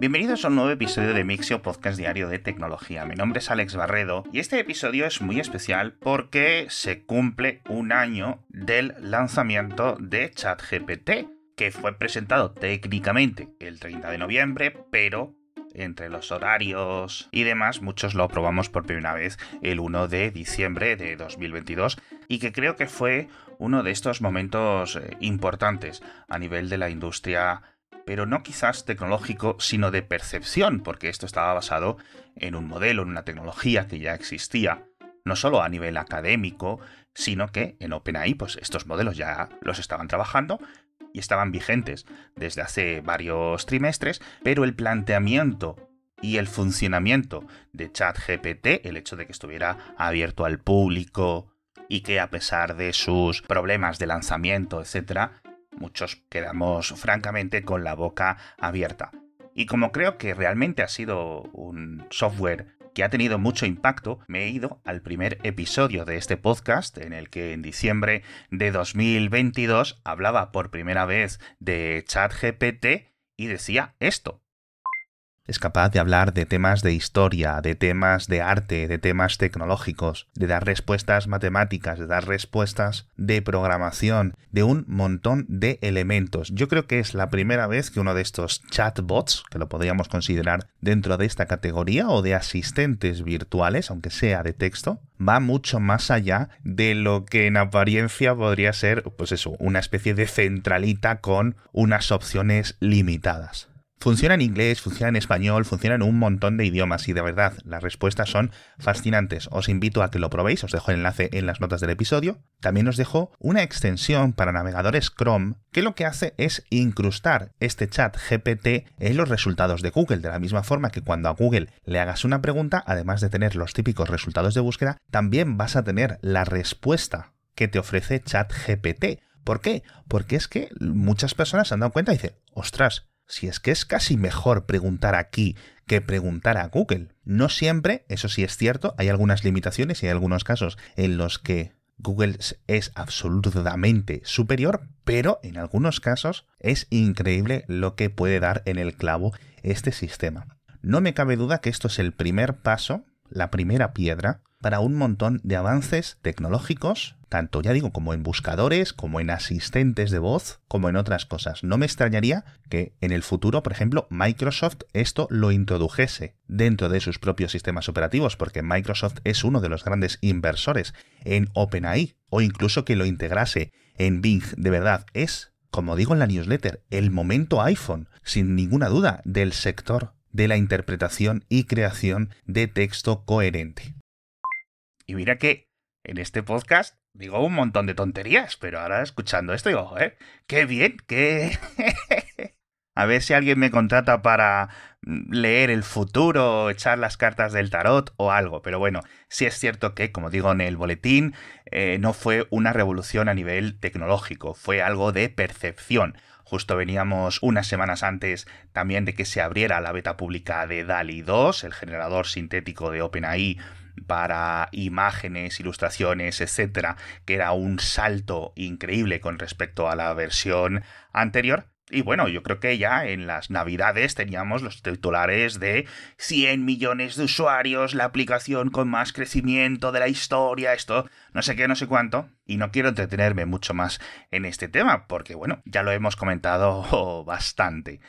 Bienvenidos a un nuevo episodio de Mixio Podcast Diario de Tecnología. Mi nombre es Alex Barredo y este episodio es muy especial porque se cumple un año del lanzamiento de ChatGPT, que fue presentado técnicamente el 30 de noviembre, pero entre los horarios y demás, muchos lo probamos por primera vez el 1 de diciembre de 2022 y que creo que fue uno de estos momentos eh, importantes a nivel de la industria pero no quizás tecnológico, sino de percepción, porque esto estaba basado en un modelo, en una tecnología que ya existía, no solo a nivel académico, sino que en OpenAI, pues estos modelos ya los estaban trabajando y estaban vigentes desde hace varios trimestres, pero el planteamiento y el funcionamiento de ChatGPT, el hecho de que estuviera abierto al público y que a pesar de sus problemas de lanzamiento, etcétera, muchos quedamos francamente con la boca abierta. Y como creo que realmente ha sido un software que ha tenido mucho impacto, me he ido al primer episodio de este podcast en el que en diciembre de 2022 hablaba por primera vez de ChatGPT y decía esto es capaz de hablar de temas de historia, de temas de arte, de temas tecnológicos, de dar respuestas matemáticas, de dar respuestas de programación, de un montón de elementos. Yo creo que es la primera vez que uno de estos chatbots, que lo podríamos considerar dentro de esta categoría, o de asistentes virtuales, aunque sea de texto, va mucho más allá de lo que en apariencia podría ser, pues eso, una especie de centralita con unas opciones limitadas. Funciona en inglés, funciona en español, funciona en un montón de idiomas y de verdad las respuestas son fascinantes. Os invito a que lo probéis, os dejo el enlace en las notas del episodio. También os dejo una extensión para navegadores Chrome que lo que hace es incrustar este chat GPT en los resultados de Google, de la misma forma que cuando a Google le hagas una pregunta, además de tener los típicos resultados de búsqueda, también vas a tener la respuesta que te ofrece ChatGPT. ¿Por qué? Porque es que muchas personas se han dado cuenta y dicen, ostras, si es que es casi mejor preguntar aquí que preguntar a Google. No siempre, eso sí es cierto, hay algunas limitaciones y hay algunos casos en los que Google es absolutamente superior, pero en algunos casos es increíble lo que puede dar en el clavo este sistema. No me cabe duda que esto es el primer paso, la primera piedra, para un montón de avances tecnológicos tanto ya digo como en buscadores, como en asistentes de voz, como en otras cosas. No me extrañaría que en el futuro, por ejemplo, Microsoft esto lo introdujese dentro de sus propios sistemas operativos, porque Microsoft es uno de los grandes inversores en OpenAI, o incluso que lo integrase en Bing. De verdad, es, como digo en la newsletter, el momento iPhone, sin ninguna duda, del sector de la interpretación y creación de texto coherente. Y mira que en este podcast digo un montón de tonterías, pero ahora escuchando esto digo, joder, qué bien, qué... A ver si alguien me contrata para mm, leer el futuro, echar las cartas del tarot o algo. Pero bueno, sí es cierto que, como digo en el boletín, eh, no fue una revolución a nivel tecnológico, fue algo de percepción. Justo veníamos unas semanas antes también de que se abriera la beta pública de DALI 2, el generador sintético de OpenAI para imágenes, ilustraciones, etcétera, que era un salto increíble con respecto a la versión anterior. Y bueno, yo creo que ya en las navidades teníamos los titulares de 100 millones de usuarios, la aplicación con más crecimiento de la historia, esto, no sé qué, no sé cuánto. Y no quiero entretenerme mucho más en este tema, porque bueno, ya lo hemos comentado bastante.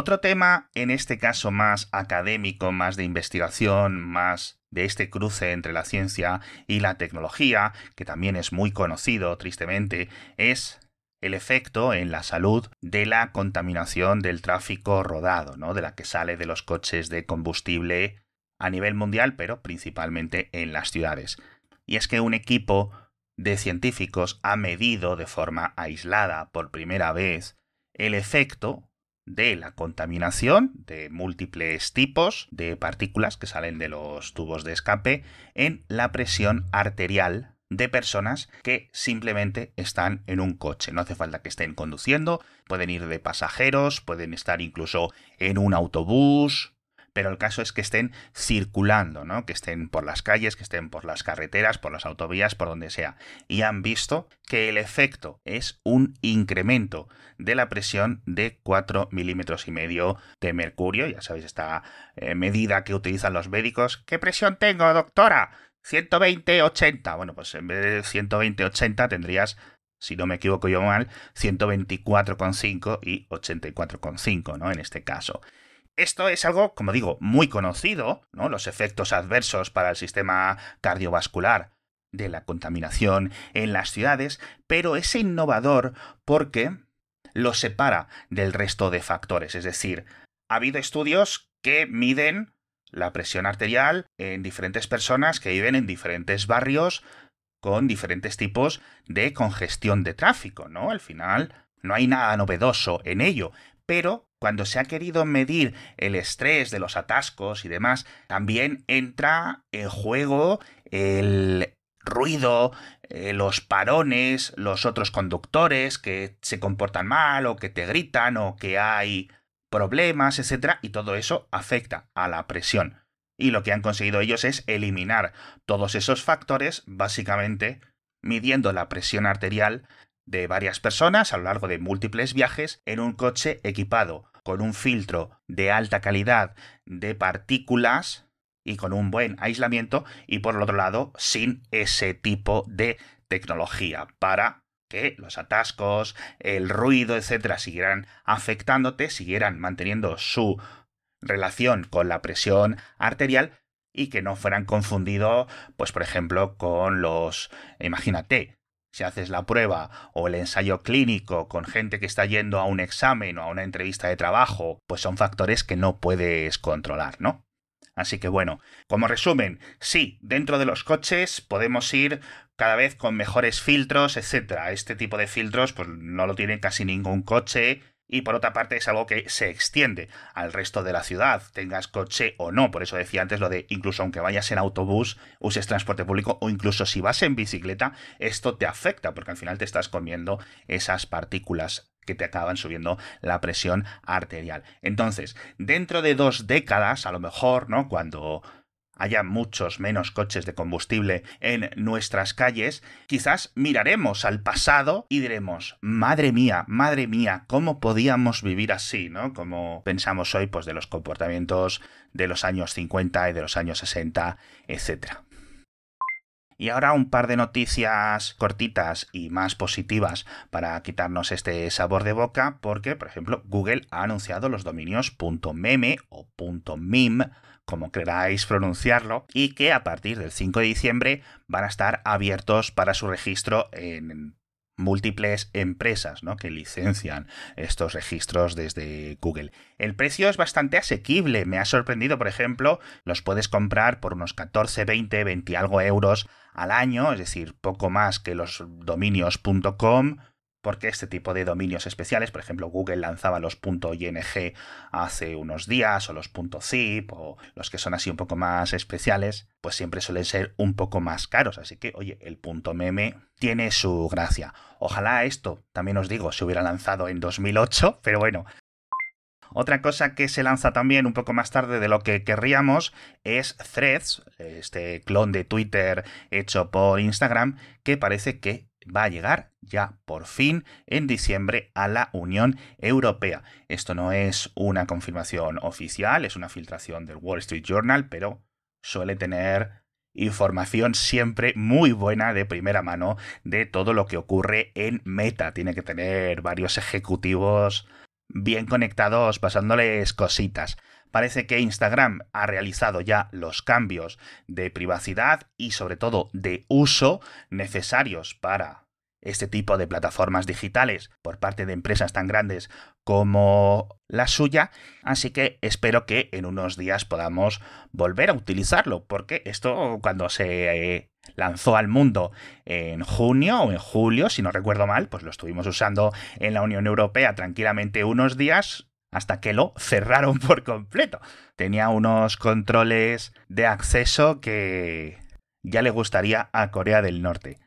Otro tema, en este caso más académico, más de investigación, más de este cruce entre la ciencia y la tecnología, que también es muy conocido, tristemente, es el efecto en la salud de la contaminación del tráfico rodado, ¿no? de la que sale de los coches de combustible a nivel mundial, pero principalmente en las ciudades. Y es que un equipo de científicos ha medido de forma aislada por primera vez el efecto de la contaminación de múltiples tipos de partículas que salen de los tubos de escape en la presión arterial de personas que simplemente están en un coche. No hace falta que estén conduciendo, pueden ir de pasajeros, pueden estar incluso en un autobús, pero el caso es que estén circulando, ¿no? Que estén por las calles, que estén por las carreteras, por las autovías, por donde sea. Y han visto que el efecto es un incremento de la presión de 4 milímetros y medio de mercurio. Ya sabéis, esta eh, medida que utilizan los médicos. ¿Qué presión tengo, doctora? 120-80. Bueno, pues en vez de 120-80 tendrías si no me equivoco yo mal, 124,5 y 84,5, ¿no? En este caso. Esto es algo, como digo, muy conocido, ¿no? Los efectos adversos para el sistema cardiovascular de la contaminación en las ciudades, pero es innovador porque lo separa del resto de factores. Es decir, ha habido estudios que miden la presión arterial en diferentes personas que viven en diferentes barrios con diferentes tipos de congestión de tráfico, ¿no? Al final no hay nada novedoso en ello, pero cuando se ha querido medir el estrés de los atascos y demás, también entra en juego el ruido, eh, los parones, los otros conductores que se comportan mal o que te gritan o que hay problemas, etc. Y todo eso afecta a la presión. Y lo que han conseguido ellos es eliminar todos esos factores, básicamente midiendo la presión arterial de varias personas a lo largo de múltiples viajes en un coche equipado con un filtro de alta calidad de partículas y con un buen aislamiento y por el otro lado sin ese tipo de tecnología para que los atascos, el ruido, etcétera, siguieran afectándote, siguieran manteniendo su relación con la presión arterial y que no fueran confundidos, pues por ejemplo, con los, imagínate, si haces la prueba o el ensayo clínico con gente que está yendo a un examen o a una entrevista de trabajo, pues son factores que no puedes controlar, ¿no? Así que bueno, como resumen, sí, dentro de los coches podemos ir cada vez con mejores filtros, etcétera. Este tipo de filtros pues no lo tiene casi ningún coche y por otra parte es algo que se extiende al resto de la ciudad, tengas coche o no. Por eso decía antes lo de incluso aunque vayas en autobús, uses transporte público o incluso si vas en bicicleta, esto te afecta porque al final te estás comiendo esas partículas que te acaban subiendo la presión arterial. Entonces, dentro de dos décadas, a lo mejor, ¿no? Cuando haya muchos menos coches de combustible en nuestras calles, quizás miraremos al pasado y diremos, madre mía, madre mía, ¿cómo podíamos vivir así? ¿no? Como pensamos hoy, pues de los comportamientos de los años 50 y de los años 60, etc. Y ahora un par de noticias cortitas y más positivas para quitarnos este sabor de boca, porque, por ejemplo, Google ha anunciado los dominios .meme o como queráis pronunciarlo, y que a partir del 5 de diciembre van a estar abiertos para su registro en múltiples empresas ¿no? que licencian estos registros desde Google. El precio es bastante asequible, me ha sorprendido, por ejemplo, los puedes comprar por unos 14, 20, 20 algo euros al año, es decir, poco más que los dominios.com porque este tipo de dominios especiales, por ejemplo, Google lanzaba los .ing hace unos días, o los .zip, o los que son así un poco más especiales, pues siempre suelen ser un poco más caros. Así que, oye, el .meme tiene su gracia. Ojalá esto, también os digo, se hubiera lanzado en 2008, pero bueno, otra cosa que se lanza también un poco más tarde de lo que querríamos es Threads, este clon de Twitter hecho por Instagram, que parece que va a llegar ya por fin en diciembre a la Unión Europea. Esto no es una confirmación oficial, es una filtración del Wall Street Journal, pero suele tener información siempre muy buena de primera mano de todo lo que ocurre en Meta. Tiene que tener varios ejecutivos bien conectados pasándoles cositas. Parece que Instagram ha realizado ya los cambios de privacidad y sobre todo de uso necesarios para este tipo de plataformas digitales por parte de empresas tan grandes como la suya, así que espero que en unos días podamos volver a utilizarlo, porque esto cuando se eh, lanzó al mundo en junio o en julio, si no recuerdo mal, pues lo estuvimos usando en la Unión Europea tranquilamente unos días hasta que lo cerraron por completo. Tenía unos controles de acceso que ya le gustaría a Corea del Norte.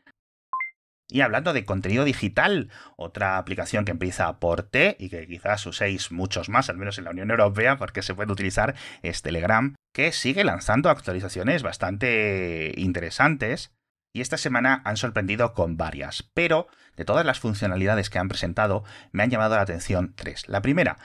Y hablando de contenido digital, otra aplicación que empieza por T y que quizás uséis muchos más, al menos en la Unión Europea, porque se puede utilizar, es Telegram, que sigue lanzando actualizaciones bastante interesantes. Y esta semana han sorprendido con varias, pero de todas las funcionalidades que han presentado, me han llamado la atención tres. La primera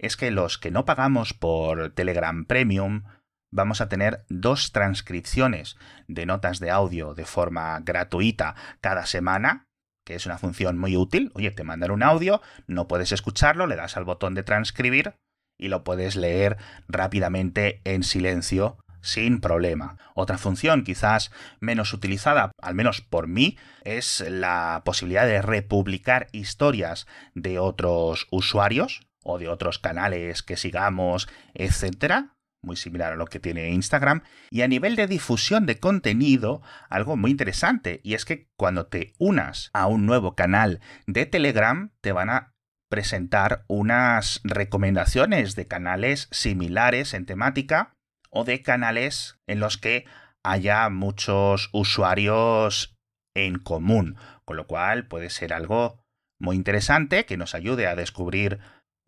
es que los que no pagamos por Telegram Premium vamos a tener dos transcripciones de notas de audio de forma gratuita cada semana, que es una función muy útil. Oye, te mandan un audio, no puedes escucharlo, le das al botón de transcribir y lo puedes leer rápidamente en silencio sin problema. Otra función quizás menos utilizada, al menos por mí, es la posibilidad de republicar historias de otros usuarios o de otros canales que sigamos, etcétera muy similar a lo que tiene Instagram. Y a nivel de difusión de contenido, algo muy interesante, y es que cuando te unas a un nuevo canal de Telegram, te van a presentar unas recomendaciones de canales similares en temática o de canales en los que haya muchos usuarios en común, con lo cual puede ser algo muy interesante que nos ayude a descubrir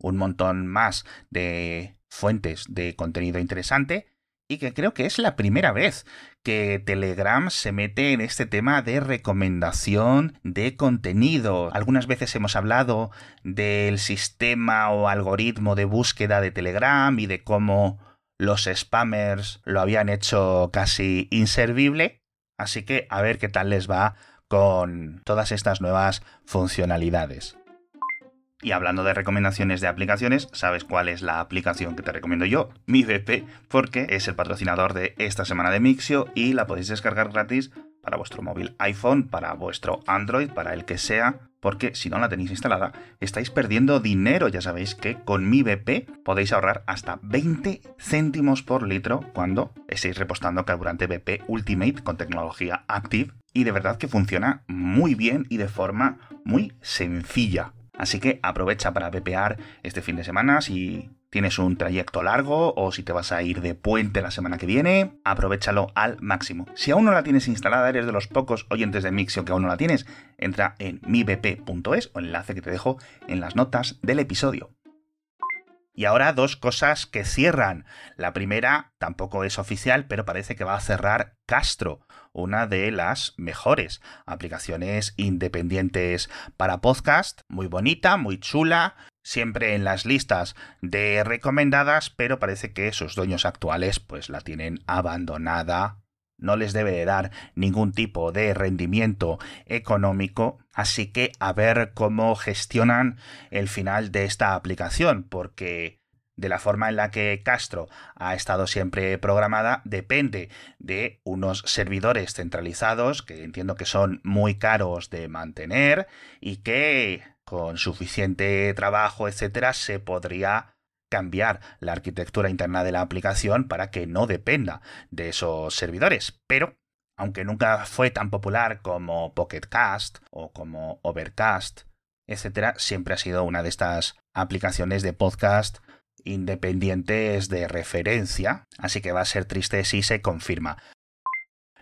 un montón más de fuentes de contenido interesante y que creo que es la primera vez que Telegram se mete en este tema de recomendación de contenido. Algunas veces hemos hablado del sistema o algoritmo de búsqueda de Telegram y de cómo los spammers lo habían hecho casi inservible. Así que a ver qué tal les va con todas estas nuevas funcionalidades. Y hablando de recomendaciones de aplicaciones, ¿sabes cuál es la aplicación que te recomiendo yo? Mi VP, porque es el patrocinador de esta semana de Mixio y la podéis descargar gratis para vuestro móvil iPhone, para vuestro Android, para el que sea, porque si no la tenéis instalada, estáis perdiendo dinero. Ya sabéis que con mi BP podéis ahorrar hasta 20 céntimos por litro cuando estéis repostando carburante BP Ultimate con tecnología Active. Y de verdad que funciona muy bien y de forma muy sencilla. Así que aprovecha para pepear este fin de semana si tienes un trayecto largo o si te vas a ir de puente la semana que viene, aprovechalo al máximo. Si aún no la tienes instalada, eres de los pocos oyentes de Mixio que aún no la tienes, entra en mibp.es o enlace que te dejo en las notas del episodio. Y ahora dos cosas que cierran. La primera tampoco es oficial, pero parece que va a cerrar Castro, una de las mejores aplicaciones independientes para podcast, muy bonita, muy chula, siempre en las listas de recomendadas, pero parece que sus dueños actuales pues la tienen abandonada no les debe de dar ningún tipo de rendimiento económico, así que a ver cómo gestionan el final de esta aplicación, porque de la forma en la que Castro ha estado siempre programada depende de unos servidores centralizados que entiendo que son muy caros de mantener y que con suficiente trabajo, etcétera, se podría cambiar la arquitectura interna de la aplicación para que no dependa de esos servidores. Pero, aunque nunca fue tan popular como Pocket Cast o como Overcast, etcétera, siempre ha sido una de estas aplicaciones de podcast independientes de referencia, así que va a ser triste si se confirma.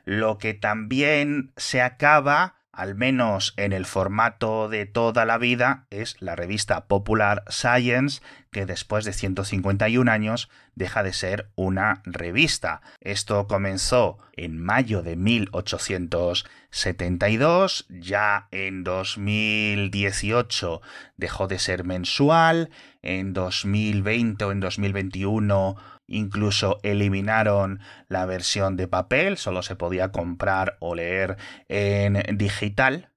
Lo que también se acaba al menos en el formato de toda la vida, es la revista Popular Science, que después de 151 años deja de ser una revista. Esto comenzó en mayo de 1872, ya en 2018 dejó de ser mensual, en 2020 o en 2021 Incluso eliminaron la versión de papel, solo se podía comprar o leer en digital.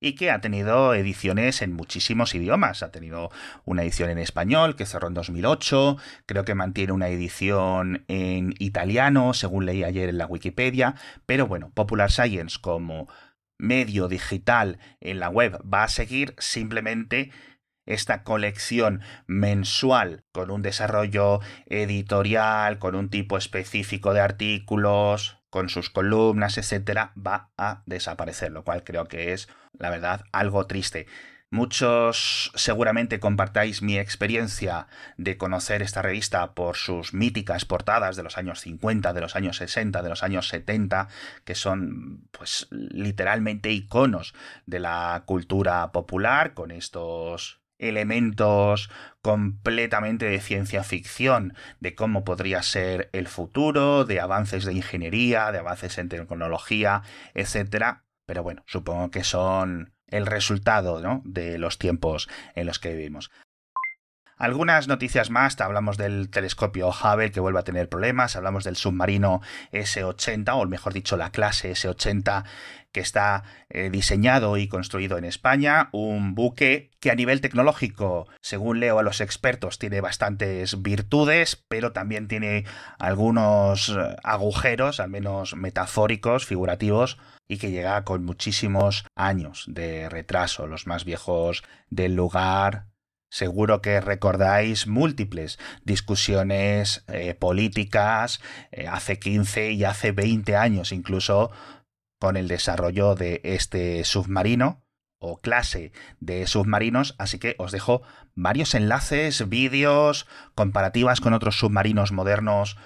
Y que ha tenido ediciones en muchísimos idiomas. Ha tenido una edición en español que cerró en 2008. Creo que mantiene una edición en italiano, según leí ayer en la Wikipedia. Pero bueno, Popular Science como medio digital en la web va a seguir simplemente esta colección mensual con un desarrollo editorial, con un tipo específico de artículos, con sus columnas, etcétera, va a desaparecer, lo cual creo que es, la verdad, algo triste. Muchos seguramente compartáis mi experiencia de conocer esta revista por sus míticas portadas de los años 50, de los años 60, de los años 70, que son pues literalmente iconos de la cultura popular con estos elementos completamente de ciencia ficción, de cómo podría ser el futuro, de avances de ingeniería, de avances en tecnología, etc. Pero bueno, supongo que son el resultado ¿no? de los tiempos en los que vivimos. Algunas noticias más, hablamos del telescopio Hubble que vuelve a tener problemas, hablamos del submarino S-80, o mejor dicho, la clase S-80 que está eh, diseñado y construido en España, un buque que a nivel tecnológico, según leo a los expertos, tiene bastantes virtudes, pero también tiene algunos eh, agujeros, al menos metafóricos, figurativos, y que llega con muchísimos años de retraso, los más viejos del lugar, Seguro que recordáis múltiples discusiones eh, políticas eh, hace 15 y hace 20 años incluso con el desarrollo de este submarino o clase de submarinos, así que os dejo varios enlaces, vídeos, comparativas con otros submarinos modernos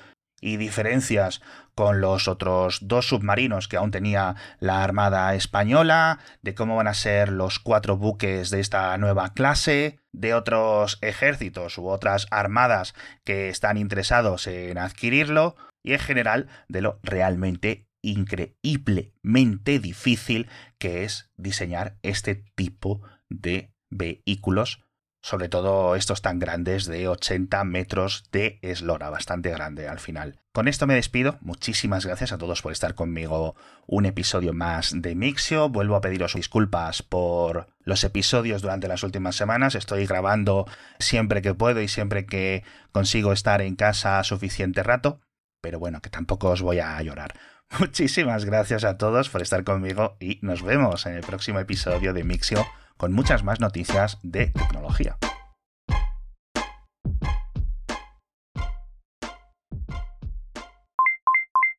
y diferencias con los otros dos submarinos que aún tenía la Armada Española, de cómo van a ser los cuatro buques de esta nueva clase, de otros ejércitos u otras armadas que están interesados en adquirirlo, y en general de lo realmente increíblemente difícil que es diseñar este tipo de vehículos sobre todo estos tan grandes de 80 metros de eslora, bastante grande al final. Con esto me despido, muchísimas gracias a todos por estar conmigo un episodio más de Mixio, vuelvo a pediros disculpas por los episodios durante las últimas semanas, estoy grabando siempre que puedo y siempre que consigo estar en casa suficiente rato, pero bueno, que tampoco os voy a llorar. Muchísimas gracias a todos por estar conmigo y nos vemos en el próximo episodio de Mixio con muchas más noticias de tecnología.